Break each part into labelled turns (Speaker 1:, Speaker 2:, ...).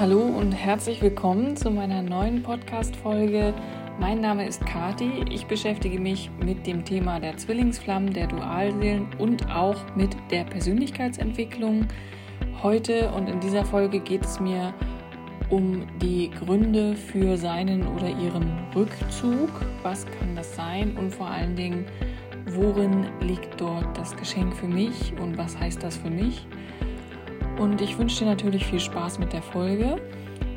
Speaker 1: Hallo und herzlich willkommen zu meiner neuen Podcast-Folge. Mein Name ist Kati. Ich beschäftige mich mit dem Thema der Zwillingsflammen, der Dualseelen und auch mit der Persönlichkeitsentwicklung. Heute und in dieser Folge geht es mir um die Gründe für seinen oder ihren Rückzug. Was kann das sein? Und vor allen Dingen, worin liegt dort das Geschenk für mich und was heißt das für mich? Und ich wünsche dir natürlich viel Spaß mit der Folge.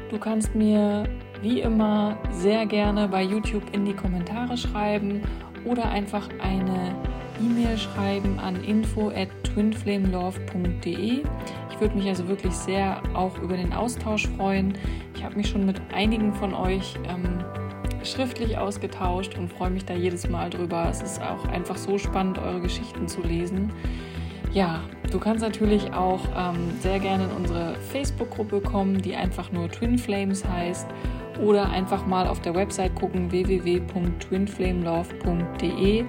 Speaker 1: Du kannst mir wie immer sehr gerne bei YouTube in die Kommentare schreiben oder einfach eine E-Mail schreiben an info at twinflamelove.de. Ich würde mich also wirklich sehr auch über den Austausch freuen. Ich habe mich schon mit einigen von euch ähm, schriftlich ausgetauscht und freue mich da jedes Mal drüber. Es ist auch einfach so spannend, eure Geschichten zu lesen. Ja, du kannst natürlich auch ähm, sehr gerne in unsere Facebook-Gruppe kommen, die einfach nur Twin Flames heißt. Oder einfach mal auf der Website gucken www.twinflamelove.de.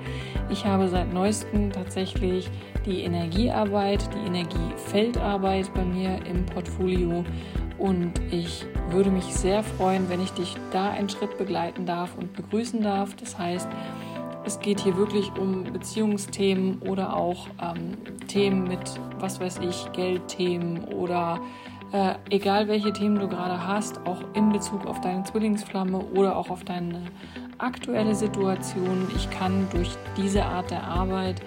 Speaker 1: Ich habe seit neuestem tatsächlich die Energiearbeit, die Energiefeldarbeit bei mir im Portfolio und ich würde mich sehr freuen, wenn ich dich da einen Schritt begleiten darf und begrüßen darf. Das heißt, es geht hier wirklich um Beziehungsthemen oder auch ähm, Themen mit, was weiß ich, Geldthemen oder äh, egal welche Themen du gerade hast, auch in Bezug auf deine Zwillingsflamme oder auch auf deine aktuelle Situation. Ich kann durch diese Art der Arbeit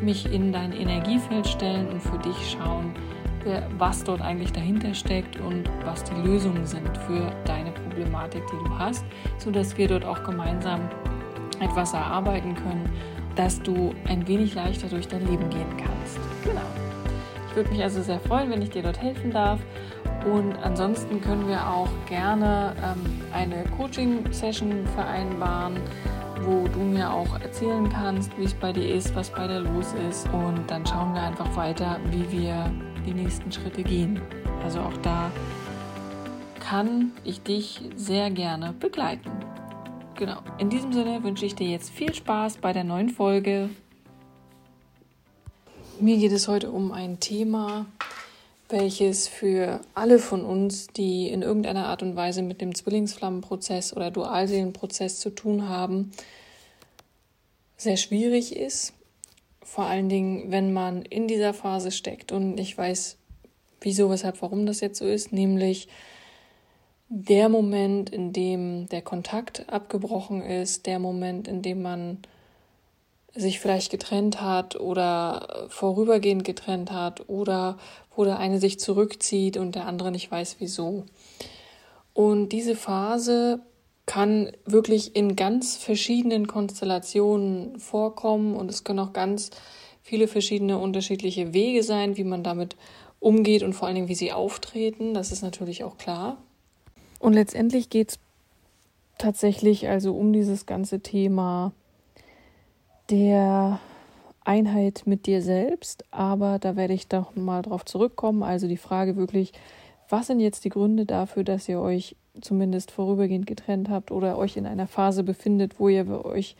Speaker 1: mich in dein Energiefeld stellen und für dich schauen, was dort eigentlich dahinter steckt und was die Lösungen sind für deine Problematik, die du hast, sodass wir dort auch gemeinsam etwas erarbeiten können, dass du ein wenig leichter durch dein Leben gehen kannst. Genau. Ich würde mich also sehr freuen, wenn ich dir dort helfen darf. Und ansonsten können wir auch gerne ähm, eine Coaching-Session vereinbaren, wo du mir auch erzählen kannst, wie es bei dir ist, was bei dir los ist. Und dann schauen wir einfach weiter, wie wir die nächsten Schritte gehen. Also auch da kann ich dich sehr gerne begleiten. Genau. In diesem Sinne wünsche ich dir jetzt viel Spaß bei der neuen Folge. Mir geht es heute um ein Thema, welches für alle von uns, die in irgendeiner Art und Weise mit dem Zwillingsflammenprozess oder Dualseelenprozess zu tun haben, sehr schwierig ist. Vor allen Dingen, wenn man in dieser Phase steckt und ich weiß, wieso, weshalb, warum das jetzt so ist, nämlich der Moment, in dem der Kontakt abgebrochen ist, der Moment, in dem man sich vielleicht getrennt hat oder vorübergehend getrennt hat oder wo der eine sich zurückzieht und der andere nicht weiß wieso. Und diese Phase kann wirklich in ganz verschiedenen Konstellationen vorkommen und es können auch ganz viele verschiedene unterschiedliche Wege sein, wie man damit umgeht und vor allen Dingen, wie sie auftreten. Das ist natürlich auch klar. Und letztendlich geht es tatsächlich also um dieses ganze Thema der Einheit mit dir selbst, aber da werde ich doch mal drauf zurückkommen. Also die Frage wirklich, was sind jetzt die Gründe dafür, dass ihr euch zumindest vorübergehend getrennt habt oder euch in einer Phase befindet, wo ihr euch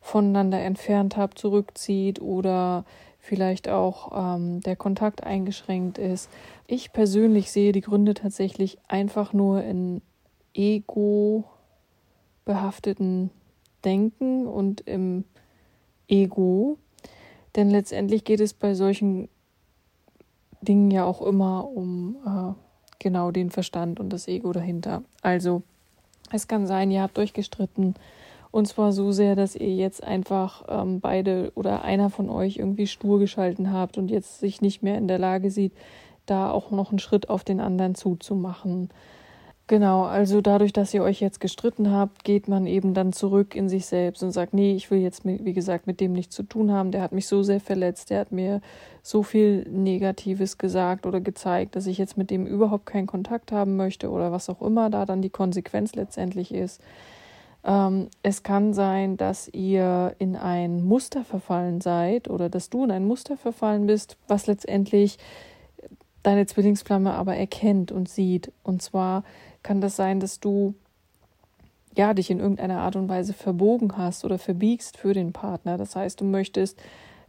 Speaker 1: voneinander entfernt habt, zurückzieht oder vielleicht auch ähm, der Kontakt eingeschränkt ist. Ich persönlich sehe die Gründe tatsächlich einfach nur in ego behafteten Denken und im Ego. Denn letztendlich geht es bei solchen Dingen ja auch immer um äh, genau den Verstand und das Ego dahinter. Also es kann sein, ihr habt euch gestritten und zwar so sehr, dass ihr jetzt einfach ähm, beide oder einer von euch irgendwie stur geschalten habt und jetzt sich nicht mehr in der Lage sieht, da auch noch einen Schritt auf den anderen zuzumachen. Genau, also dadurch, dass ihr euch jetzt gestritten habt, geht man eben dann zurück in sich selbst und sagt, nee, ich will jetzt, wie gesagt, mit dem nichts zu tun haben. Der hat mich so sehr verletzt, der hat mir so viel Negatives gesagt oder gezeigt, dass ich jetzt mit dem überhaupt keinen Kontakt haben möchte oder was auch immer da dann die Konsequenz letztendlich ist. Ähm, es kann sein, dass ihr in ein Muster verfallen seid oder dass du in ein Muster verfallen bist, was letztendlich deine Zwillingsflamme aber erkennt und sieht. Und zwar kann das sein, dass du ja dich in irgendeiner Art und Weise verbogen hast oder verbiegst für den Partner. Das heißt, du möchtest,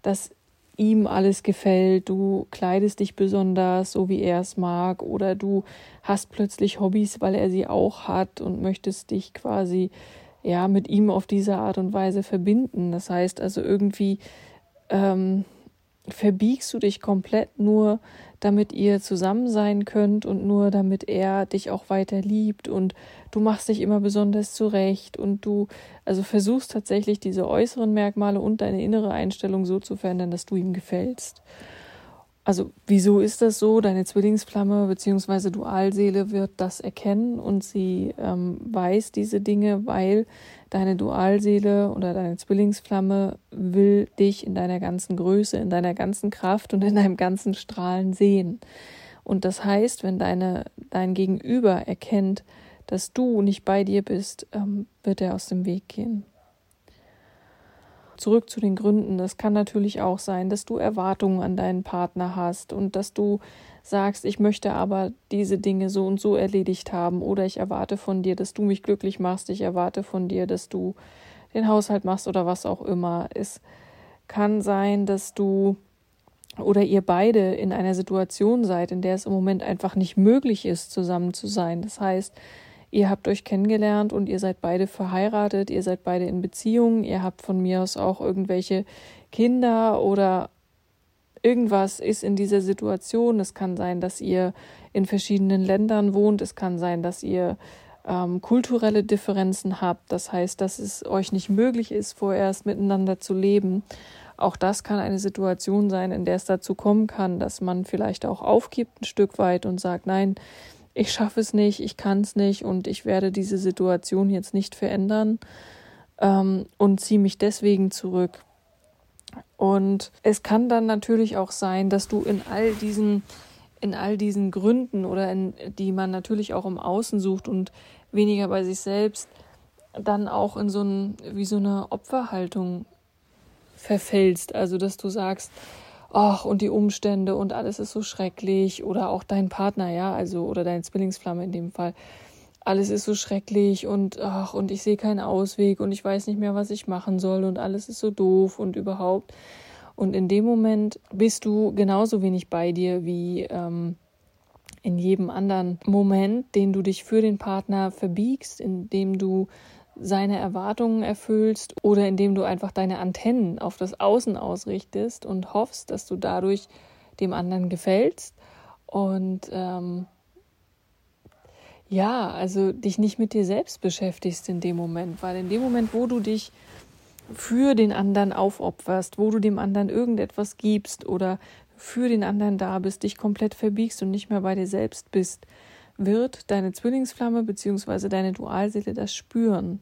Speaker 1: dass ihm alles gefällt, du kleidest dich besonders, so wie er es mag, oder du hast plötzlich Hobbys, weil er sie auch hat und möchtest dich quasi ja mit ihm auf diese Art und Weise verbinden. Das heißt also irgendwie ähm, verbiegst du dich komplett nur, damit ihr zusammen sein könnt und nur damit er dich auch weiter liebt und du machst dich immer besonders zurecht und du also versuchst tatsächlich diese äußeren Merkmale und deine innere Einstellung so zu verändern, dass du ihm gefällst. Also wieso ist das so? Deine Zwillingsflamme bzw. Dualseele wird das erkennen und sie ähm, weiß diese Dinge, weil deine Dualseele oder deine Zwillingsflamme will dich in deiner ganzen Größe, in deiner ganzen Kraft und in deinem ganzen Strahlen sehen. Und das heißt, wenn deine, dein Gegenüber erkennt, dass du nicht bei dir bist, ähm, wird er aus dem Weg gehen. Zurück zu den Gründen. Das kann natürlich auch sein, dass du Erwartungen an deinen Partner hast und dass du sagst, ich möchte aber diese Dinge so und so erledigt haben oder ich erwarte von dir, dass du mich glücklich machst, ich erwarte von dir, dass du den Haushalt machst oder was auch immer. Es kann sein, dass du oder ihr beide in einer Situation seid, in der es im Moment einfach nicht möglich ist, zusammen zu sein. Das heißt, ihr habt euch kennengelernt und ihr seid beide verheiratet, ihr seid beide in Beziehungen, ihr habt von mir aus auch irgendwelche Kinder oder irgendwas ist in dieser Situation. Es kann sein, dass ihr in verschiedenen Ländern wohnt, es kann sein, dass ihr ähm, kulturelle Differenzen habt, das heißt, dass es euch nicht möglich ist, vorerst miteinander zu leben. Auch das kann eine Situation sein, in der es dazu kommen kann, dass man vielleicht auch aufgibt ein Stück weit und sagt, nein, ich schaffe es nicht, ich kann es nicht und ich werde diese Situation jetzt nicht verändern ähm, und ziehe mich deswegen zurück. Und es kann dann natürlich auch sein, dass du in all diesen in all diesen Gründen oder in, die man natürlich auch im Außen sucht und weniger bei sich selbst, dann auch in so ein, wie so eine Opferhaltung verfällst. Also, dass du sagst, ach, und die Umstände und alles ist so schrecklich oder auch dein Partner, ja, also oder deine Zwillingsflamme in dem Fall. Alles ist so schrecklich und ach, und ich sehe keinen Ausweg und ich weiß nicht mehr, was ich machen soll und alles ist so doof und überhaupt. Und in dem Moment bist du genauso wenig bei dir wie ähm, in jedem anderen Moment, den du dich für den Partner verbiegst, indem du seine Erwartungen erfüllst oder indem du einfach deine Antennen auf das Außen ausrichtest und hoffst, dass du dadurch dem anderen gefällst und ähm, ja, also dich nicht mit dir selbst beschäftigst in dem Moment, weil in dem Moment, wo du dich für den anderen aufopferst, wo du dem anderen irgendetwas gibst oder für den anderen da bist, dich komplett verbiegst und nicht mehr bei dir selbst bist, wird deine Zwillingsflamme bzw. deine Dualseele das spüren.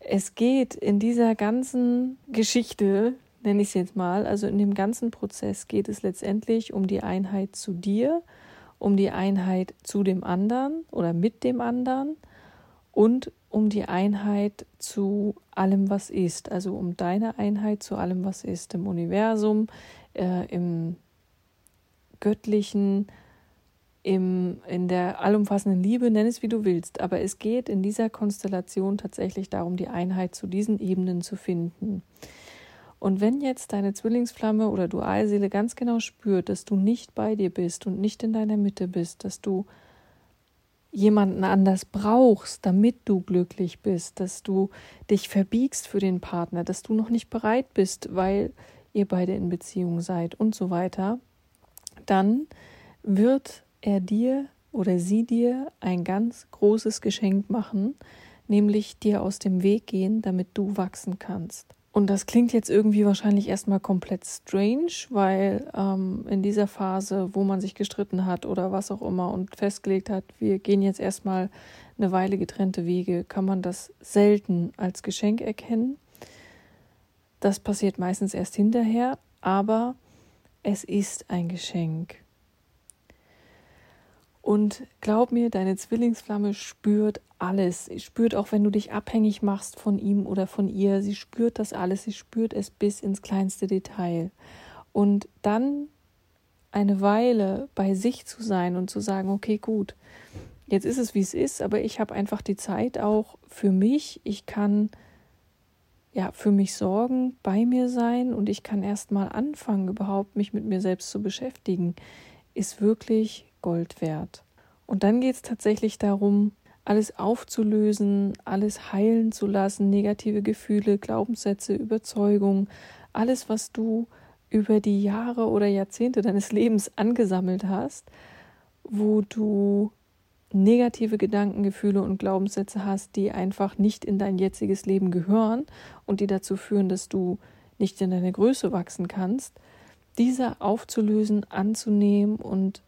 Speaker 1: Es geht in dieser ganzen Geschichte, nenne ich es jetzt mal, also in dem ganzen Prozess geht es letztendlich um die Einheit zu dir, um die Einheit zu dem anderen oder mit dem anderen und um die Einheit zu allem, was ist, also um deine Einheit zu allem, was ist, im Universum, äh, im göttlichen, im, in der allumfassenden Liebe, nenn es wie du willst, aber es geht in dieser Konstellation tatsächlich darum, die Einheit zu diesen Ebenen zu finden. Und wenn jetzt deine Zwillingsflamme oder Dualseele ganz genau spürt, dass du nicht bei dir bist und nicht in deiner Mitte bist, dass du jemanden anders brauchst, damit du glücklich bist, dass du dich verbiegst für den Partner, dass du noch nicht bereit bist, weil ihr beide in Beziehung seid und so weiter, dann wird er dir oder sie dir ein ganz großes Geschenk machen, nämlich dir aus dem Weg gehen, damit du wachsen kannst. Und das klingt jetzt irgendwie wahrscheinlich erstmal komplett strange, weil ähm, in dieser Phase, wo man sich gestritten hat oder was auch immer und festgelegt hat, wir gehen jetzt erstmal eine Weile getrennte Wege, kann man das selten als Geschenk erkennen. Das passiert meistens erst hinterher, aber es ist ein Geschenk. Und glaub mir, deine Zwillingsflamme spürt alles. Sie spürt auch, wenn du dich abhängig machst von ihm oder von ihr. Sie spürt das alles. Sie spürt es bis ins kleinste Detail. Und dann eine Weile bei sich zu sein und zu sagen, okay, gut, jetzt ist es, wie es ist, aber ich habe einfach die Zeit auch für mich. Ich kann ja, für mich sorgen, bei mir sein und ich kann erst mal anfangen, überhaupt mich mit mir selbst zu beschäftigen, ist wirklich Gold wert. Und dann geht es tatsächlich darum, alles aufzulösen, alles heilen zu lassen, negative Gefühle, Glaubenssätze, Überzeugungen, alles, was du über die Jahre oder Jahrzehnte deines Lebens angesammelt hast, wo du negative Gedanken, Gefühle und Glaubenssätze hast, die einfach nicht in dein jetziges Leben gehören und die dazu führen, dass du nicht in deine Größe wachsen kannst, diese aufzulösen, anzunehmen und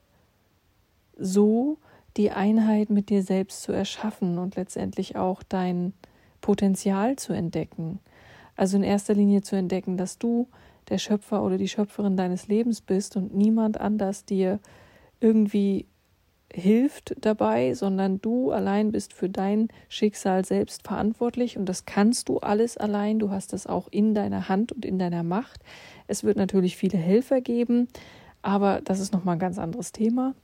Speaker 1: so die Einheit mit dir selbst zu erschaffen und letztendlich auch dein Potenzial zu entdecken. Also in erster Linie zu entdecken, dass du der Schöpfer oder die Schöpferin deines Lebens bist und niemand anders dir irgendwie hilft dabei, sondern du allein bist für dein Schicksal selbst verantwortlich und das kannst du alles allein. Du hast das auch in deiner Hand und in deiner Macht. Es wird natürlich viele Helfer geben, aber das ist nochmal ein ganz anderes Thema.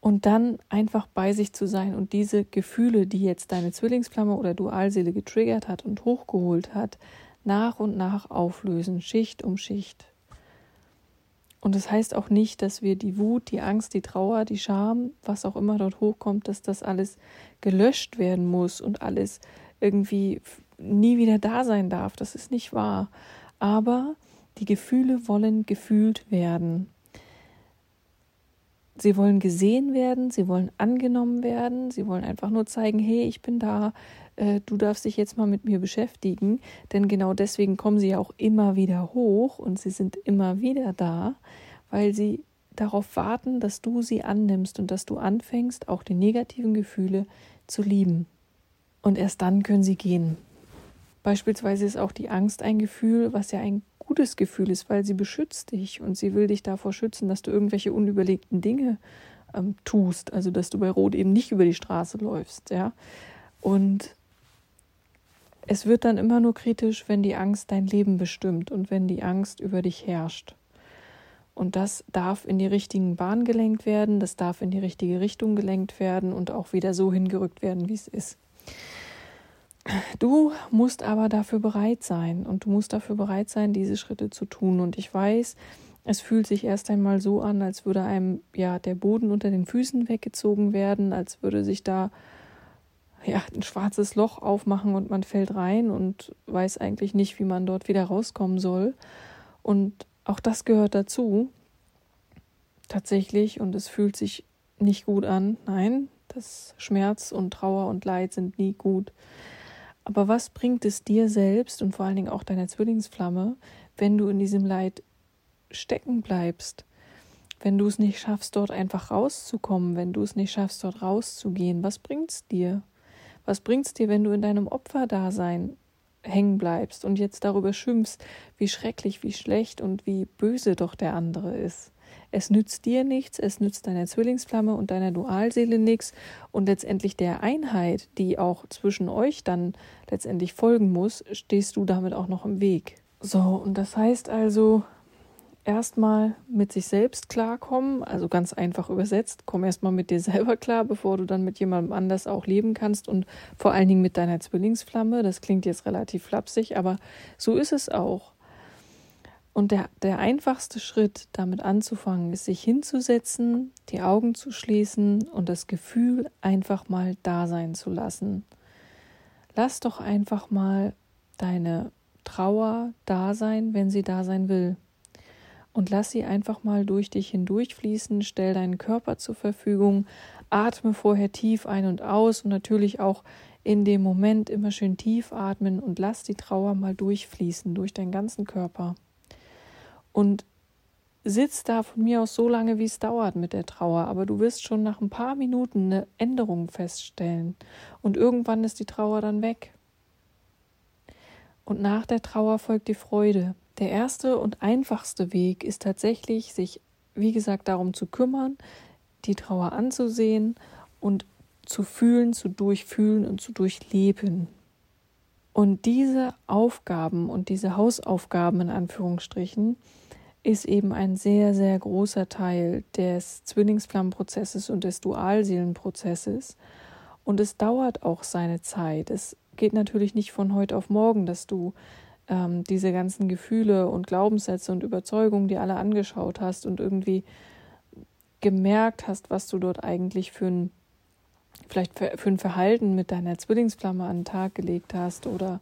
Speaker 1: Und dann einfach bei sich zu sein und diese Gefühle, die jetzt deine Zwillingsflamme oder Dualseele getriggert hat und hochgeholt hat, nach und nach auflösen, Schicht um Schicht. Und das heißt auch nicht, dass wir die Wut, die Angst, die Trauer, die Scham, was auch immer dort hochkommt, dass das alles gelöscht werden muss und alles irgendwie nie wieder da sein darf. Das ist nicht wahr. Aber die Gefühle wollen gefühlt werden. Sie wollen gesehen werden, sie wollen angenommen werden, sie wollen einfach nur zeigen, hey, ich bin da, äh, du darfst dich jetzt mal mit mir beschäftigen, denn genau deswegen kommen sie ja auch immer wieder hoch und sie sind immer wieder da, weil sie darauf warten, dass du sie annimmst und dass du anfängst, auch die negativen Gefühle zu lieben. Und erst dann können sie gehen. Beispielsweise ist auch die Angst ein Gefühl, was ja ein gutes Gefühl ist, weil sie beschützt dich und sie will dich davor schützen, dass du irgendwelche unüberlegten Dinge ähm, tust, also dass du bei Rot eben nicht über die Straße läufst, ja. Und es wird dann immer nur kritisch, wenn die Angst dein Leben bestimmt und wenn die Angst über dich herrscht. Und das darf in die richtigen Bahn gelenkt werden, das darf in die richtige Richtung gelenkt werden und auch wieder so hingerückt werden, wie es ist. Du musst aber dafür bereit sein und du musst dafür bereit sein, diese Schritte zu tun. Und ich weiß, es fühlt sich erst einmal so an, als würde einem ja der Boden unter den Füßen weggezogen werden, als würde sich da ja ein schwarzes Loch aufmachen und man fällt rein und weiß eigentlich nicht, wie man dort wieder rauskommen soll. Und auch das gehört dazu. Tatsächlich und es fühlt sich nicht gut an. Nein, das Schmerz und Trauer und Leid sind nie gut. Aber was bringt es dir selbst und vor allen Dingen auch deiner Zwillingsflamme, wenn du in diesem Leid stecken bleibst? Wenn du es nicht schaffst, dort einfach rauszukommen, wenn du es nicht schaffst, dort rauszugehen, was bringt's dir? Was bringt's dir, wenn du in deinem Opferdasein hängen bleibst und jetzt darüber schimpfst, wie schrecklich, wie schlecht und wie böse doch der andere ist? Es nützt dir nichts, es nützt deiner Zwillingsflamme und deiner Dualseele nichts und letztendlich der Einheit, die auch zwischen euch dann letztendlich folgen muss, stehst du damit auch noch im Weg. So, und das heißt also, erstmal mit sich selbst klarkommen, also ganz einfach übersetzt, komm erstmal mit dir selber klar, bevor du dann mit jemandem anders auch leben kannst und vor allen Dingen mit deiner Zwillingsflamme. Das klingt jetzt relativ flapsig, aber so ist es auch. Und der, der einfachste Schritt, damit anzufangen, ist, sich hinzusetzen, die Augen zu schließen und das Gefühl einfach mal da sein zu lassen. Lass doch einfach mal deine Trauer da sein, wenn sie da sein will. Und lass sie einfach mal durch dich hindurchfließen, stell deinen Körper zur Verfügung, atme vorher tief ein und aus und natürlich auch in dem Moment immer schön tief atmen und lass die Trauer mal durchfließen durch deinen ganzen Körper und sitzt da von mir aus so lange, wie es dauert mit der Trauer, aber du wirst schon nach ein paar Minuten eine Änderung feststellen und irgendwann ist die Trauer dann weg. Und nach der Trauer folgt die Freude. Der erste und einfachste Weg ist tatsächlich, sich, wie gesagt, darum zu kümmern, die Trauer anzusehen und zu fühlen, zu durchfühlen und zu durchleben. Und diese Aufgaben und diese Hausaufgaben in Anführungsstrichen ist eben ein sehr, sehr großer Teil des Zwillingsflammenprozesses und des Dualseelenprozesses. Und es dauert auch seine Zeit. Es geht natürlich nicht von heute auf morgen, dass du ähm, diese ganzen Gefühle und Glaubenssätze und Überzeugungen dir alle angeschaut hast und irgendwie gemerkt hast, was du dort eigentlich für ein vielleicht für, für ein Verhalten mit deiner Zwillingsflamme an den Tag gelegt hast oder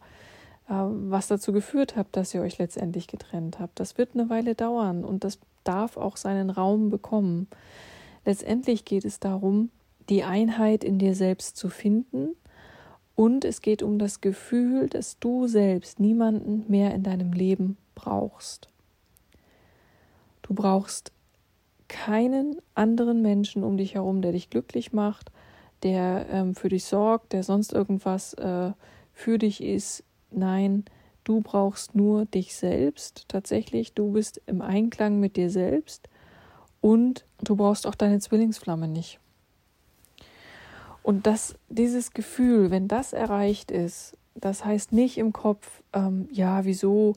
Speaker 1: was dazu geführt hat, dass ihr euch letztendlich getrennt habt. Das wird eine Weile dauern und das darf auch seinen Raum bekommen. Letztendlich geht es darum, die Einheit in dir selbst zu finden und es geht um das Gefühl, dass du selbst niemanden mehr in deinem Leben brauchst. Du brauchst keinen anderen Menschen um dich herum, der dich glücklich macht, der ähm, für dich sorgt, der sonst irgendwas äh, für dich ist. Nein, du brauchst nur dich selbst. Tatsächlich, du bist im Einklang mit dir selbst und du brauchst auch deine Zwillingsflamme nicht. Und das, dieses Gefühl, wenn das erreicht ist, das heißt nicht im Kopf, ähm, ja, wieso,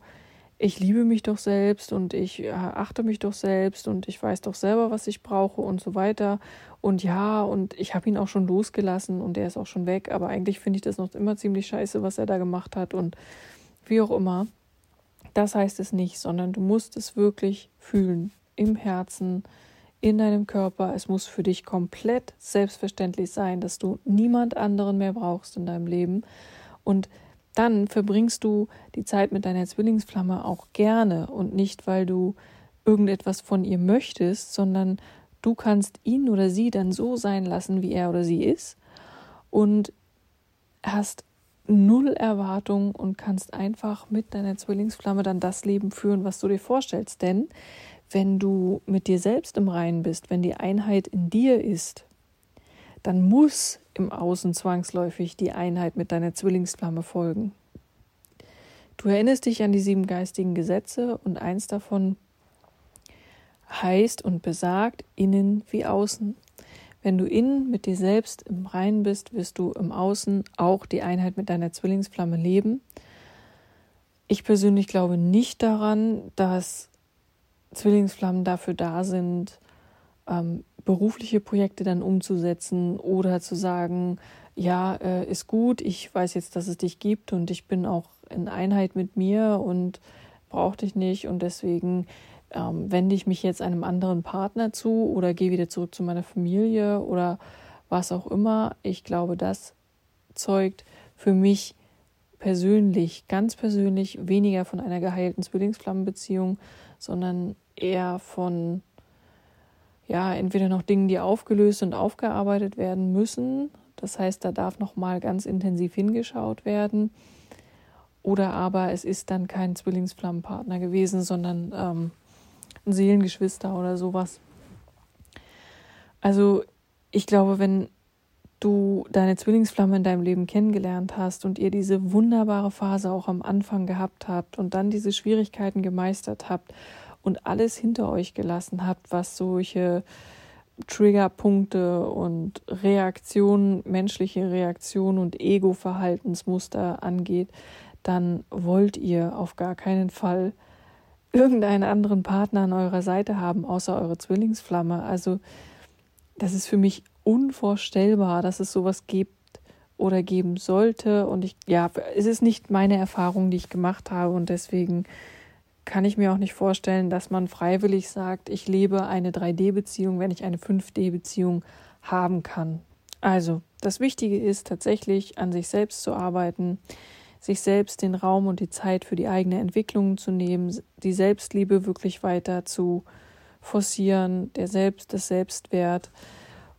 Speaker 1: ich liebe mich doch selbst und ich äh, achte mich doch selbst und ich weiß doch selber, was ich brauche und so weiter. Und ja, und ich habe ihn auch schon losgelassen und er ist auch schon weg, aber eigentlich finde ich das noch immer ziemlich scheiße, was er da gemacht hat und wie auch immer. Das heißt es nicht, sondern du musst es wirklich fühlen, im Herzen, in deinem Körper. Es muss für dich komplett selbstverständlich sein, dass du niemand anderen mehr brauchst in deinem Leben. Und dann verbringst du die Zeit mit deiner Zwillingsflamme auch gerne und nicht, weil du irgendetwas von ihr möchtest, sondern du kannst ihn oder sie dann so sein lassen, wie er oder sie ist und hast null Erwartung und kannst einfach mit deiner Zwillingsflamme dann das Leben führen, was du dir vorstellst. Denn wenn du mit dir selbst im Reinen bist, wenn die Einheit in dir ist, dann muss im Außen zwangsläufig die Einheit mit deiner Zwillingsflamme folgen. Du erinnerst dich an die sieben geistigen Gesetze und eins davon heißt und besagt innen wie außen. Wenn du innen mit dir selbst im Reinen bist, wirst du im Außen auch die Einheit mit deiner Zwillingsflamme leben. Ich persönlich glaube nicht daran, dass Zwillingsflammen dafür da sind, ähm, berufliche Projekte dann umzusetzen oder zu sagen, ja, äh, ist gut, ich weiß jetzt, dass es dich gibt und ich bin auch in Einheit mit mir und brauche dich nicht und deswegen ähm, wende ich mich jetzt einem anderen Partner zu oder gehe wieder zurück zu meiner Familie oder was auch immer. Ich glaube, das zeugt für mich persönlich, ganz persönlich, weniger von einer geheilten Zwillingsflammenbeziehung, sondern eher von ja, entweder noch Dingen, die aufgelöst und aufgearbeitet werden müssen. Das heißt, da darf noch mal ganz intensiv hingeschaut werden. Oder aber es ist dann kein Zwillingsflammenpartner gewesen, sondern ähm, ein Seelengeschwister oder sowas. Also ich glaube, wenn du deine Zwillingsflamme in deinem Leben kennengelernt hast und ihr diese wunderbare Phase auch am Anfang gehabt habt und dann diese Schwierigkeiten gemeistert habt und alles hinter euch gelassen habt, was solche Triggerpunkte und Reaktionen, menschliche Reaktionen und Ego-Verhaltensmuster angeht, dann wollt ihr auf gar keinen Fall irgendeinen anderen Partner an eurer Seite haben, außer eure Zwillingsflamme. Also das ist für mich unvorstellbar, dass es sowas gibt oder geben sollte. Und ich, ja, es ist nicht meine Erfahrung, die ich gemacht habe. Und deswegen kann ich mir auch nicht vorstellen, dass man freiwillig sagt, ich lebe eine 3D-Beziehung, wenn ich eine 5D-Beziehung haben kann. Also, das Wichtige ist tatsächlich, an sich selbst zu arbeiten, sich selbst den Raum und die Zeit für die eigene Entwicklung zu nehmen, die Selbstliebe wirklich weiter zu forcieren, der Selbst, das Selbstwert.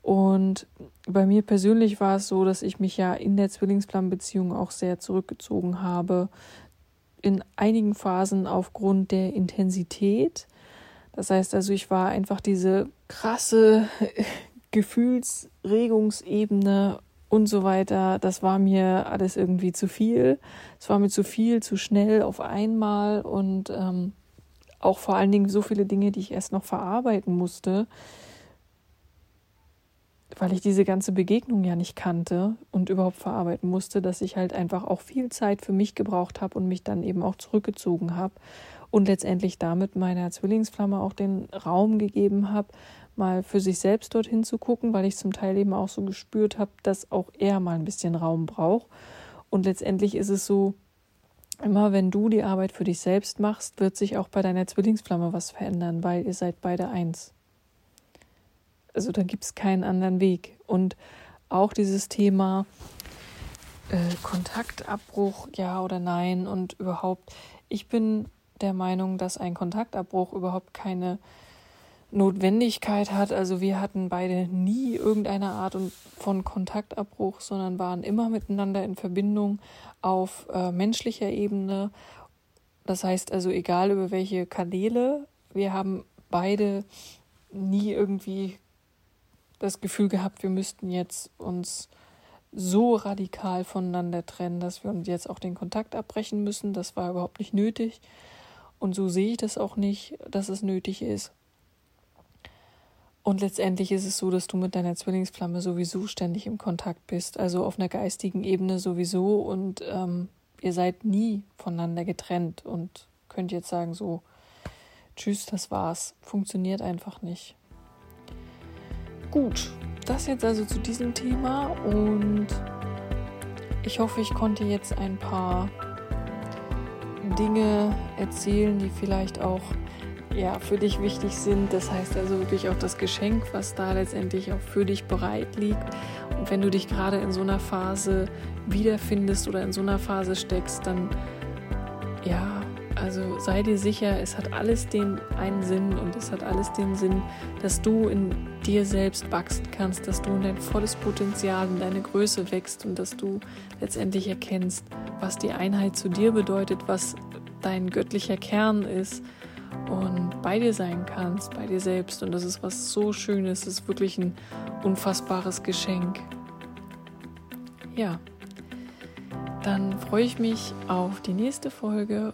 Speaker 1: Und bei mir persönlich war es so, dass ich mich ja in der Zwillingsplanbeziehung auch sehr zurückgezogen habe, in einigen Phasen aufgrund der Intensität. Das heißt also, ich war einfach diese krasse Gefühlsregungsebene und so weiter. Das war mir alles irgendwie zu viel. Es war mir zu viel, zu schnell auf einmal und ähm, auch vor allen Dingen so viele Dinge, die ich erst noch verarbeiten musste, weil ich diese ganze Begegnung ja nicht kannte und überhaupt verarbeiten musste, dass ich halt einfach auch viel Zeit für mich gebraucht habe und mich dann eben auch zurückgezogen habe und letztendlich damit meiner Zwillingsflamme auch den Raum gegeben habe, mal für sich selbst dorthin zu gucken, weil ich zum Teil eben auch so gespürt habe, dass auch er mal ein bisschen Raum braucht. Und letztendlich ist es so, immer wenn du die Arbeit für dich selbst machst, wird sich auch bei deiner Zwillingsflamme was verändern, weil ihr seid beide eins. Also da gibt es keinen anderen Weg. Und auch dieses Thema äh, Kontaktabbruch, ja oder nein und überhaupt, ich bin der Meinung, dass ein Kontaktabbruch überhaupt keine Notwendigkeit hat. Also wir hatten beide nie irgendeine Art von Kontaktabbruch, sondern waren immer miteinander in Verbindung auf äh, menschlicher Ebene. Das heißt also, egal über welche Kanäle, wir haben beide nie irgendwie das Gefühl gehabt, wir müssten jetzt uns so radikal voneinander trennen, dass wir uns jetzt auch den Kontakt abbrechen müssen. Das war überhaupt nicht nötig. Und so sehe ich das auch nicht, dass es nötig ist. Und letztendlich ist es so, dass du mit deiner Zwillingsflamme sowieso ständig im Kontakt bist, also auf einer geistigen Ebene sowieso und ähm, ihr seid nie voneinander getrennt und könnt jetzt sagen so, tschüss, das war's. Funktioniert einfach nicht. Gut, das jetzt also zu diesem Thema und ich hoffe, ich konnte jetzt ein paar Dinge erzählen, die vielleicht auch ja, für dich wichtig sind. Das heißt also wirklich auch das Geschenk, was da letztendlich auch für dich bereit liegt. Und wenn du dich gerade in so einer Phase wiederfindest oder in so einer Phase steckst, dann ja, also sei dir sicher, es hat alles den einen Sinn und es hat alles den Sinn, dass du in dir selbst wachsen kannst, dass du in dein volles Potenzial, in deine Größe wächst und dass du letztendlich erkennst, was die Einheit zu dir bedeutet, was dein göttlicher Kern ist und bei dir sein kannst, bei dir selbst. Und das ist was so Schönes, das ist wirklich ein unfassbares Geschenk. Ja, dann freue ich mich auf die nächste Folge